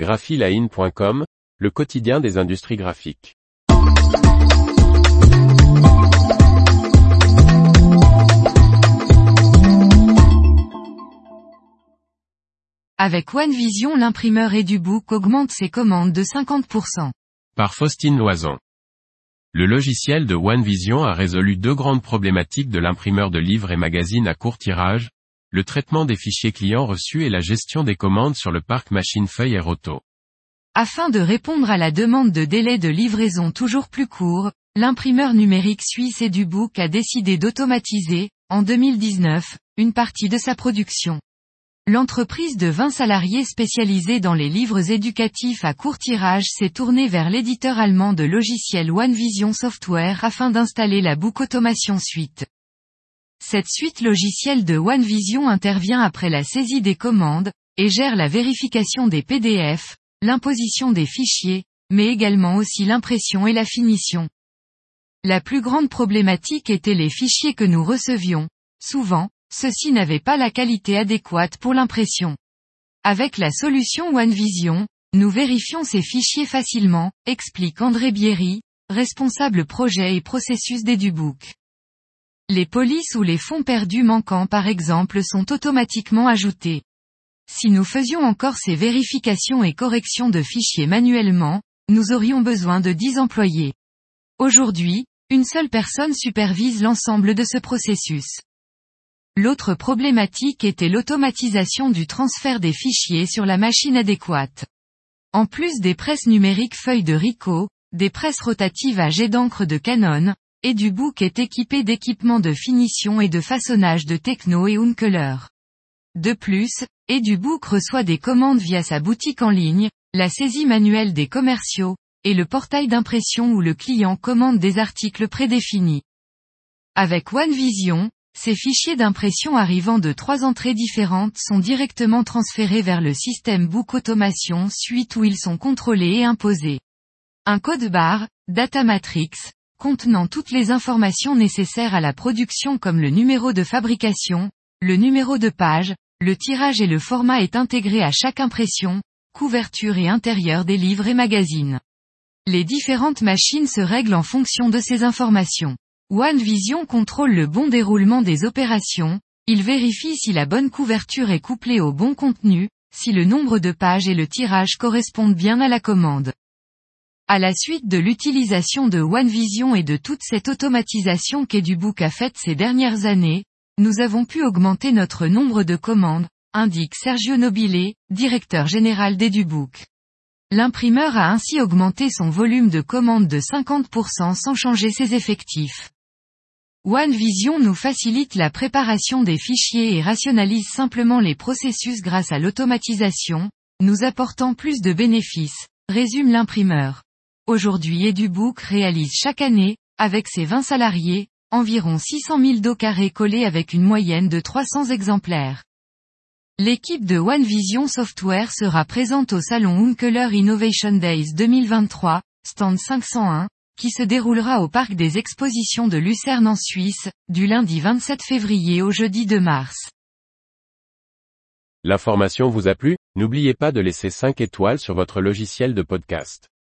graphiline.com, le quotidien des industries graphiques. Avec OneVision l'imprimeur EduBook augmente ses commandes de 50%. Par Faustine Loison. Le logiciel de OneVision a résolu deux grandes problématiques de l'imprimeur de livres et magazines à court tirage, le traitement des fichiers clients reçus et la gestion des commandes sur le parc machine feuille et roto. Afin de répondre à la demande de délai de livraison toujours plus court, l'imprimeur numérique suisse EduBook a décidé d'automatiser, en 2019, une partie de sa production. L'entreprise de 20 salariés spécialisée dans les livres éducatifs à court tirage s'est tournée vers l'éditeur allemand de logiciels OneVision Software afin d'installer la Book Automation Suite. Cette suite logicielle de OneVision intervient après la saisie des commandes, et gère la vérification des PDF, l'imposition des fichiers, mais également aussi l'impression et la finition. La plus grande problématique était les fichiers que nous recevions, souvent, ceux-ci n'avaient pas la qualité adéquate pour l'impression. Avec la solution OneVision, nous vérifions ces fichiers facilement, explique André Bierry, responsable projet et processus d'EduBook. Les polices ou les fonds perdus manquants par exemple sont automatiquement ajoutés. Si nous faisions encore ces vérifications et corrections de fichiers manuellement, nous aurions besoin de 10 employés. Aujourd'hui, une seule personne supervise l'ensemble de ce processus. L'autre problématique était l'automatisation du transfert des fichiers sur la machine adéquate. En plus des presses numériques feuilles de Ricoh, des presses rotatives à jet d'encre de Canon, EduBook est équipé d'équipements de finition et de façonnage de Techno et Unkeler. De plus, EduBook reçoit des commandes via sa boutique en ligne, la saisie manuelle des commerciaux, et le portail d'impression où le client commande des articles prédéfinis. Avec OneVision, ces fichiers d'impression arrivant de trois entrées différentes sont directement transférés vers le système Book Automation suite où ils sont contrôlés et imposés. Un code barre, data matrix, contenant toutes les informations nécessaires à la production comme le numéro de fabrication, le numéro de page, le tirage et le format est intégré à chaque impression, couverture et intérieur des livres et magazines. Les différentes machines se règlent en fonction de ces informations. OneVision contrôle le bon déroulement des opérations, il vérifie si la bonne couverture est couplée au bon contenu, si le nombre de pages et le tirage correspondent bien à la commande. À la suite de l'utilisation de OneVision et de toute cette automatisation qu'EduBook a faite ces dernières années, nous avons pu augmenter notre nombre de commandes, indique Sergio Nobile, directeur général d'EduBook. L'imprimeur a ainsi augmenté son volume de commandes de 50% sans changer ses effectifs. OneVision nous facilite la préparation des fichiers et rationalise simplement les processus grâce à l'automatisation, nous apportant plus de bénéfices, résume l'imprimeur. Aujourd'hui EduBook réalise chaque année, avec ses 20 salariés, environ 600 000 dos carrés collés avec une moyenne de 300 exemplaires. L'équipe de OneVision Software sera présente au salon Unkeler Innovation Days 2023, stand 501, qui se déroulera au parc des expositions de Lucerne en Suisse, du lundi 27 février au jeudi 2 mars. L'information vous a plu? N'oubliez pas de laisser 5 étoiles sur votre logiciel de podcast.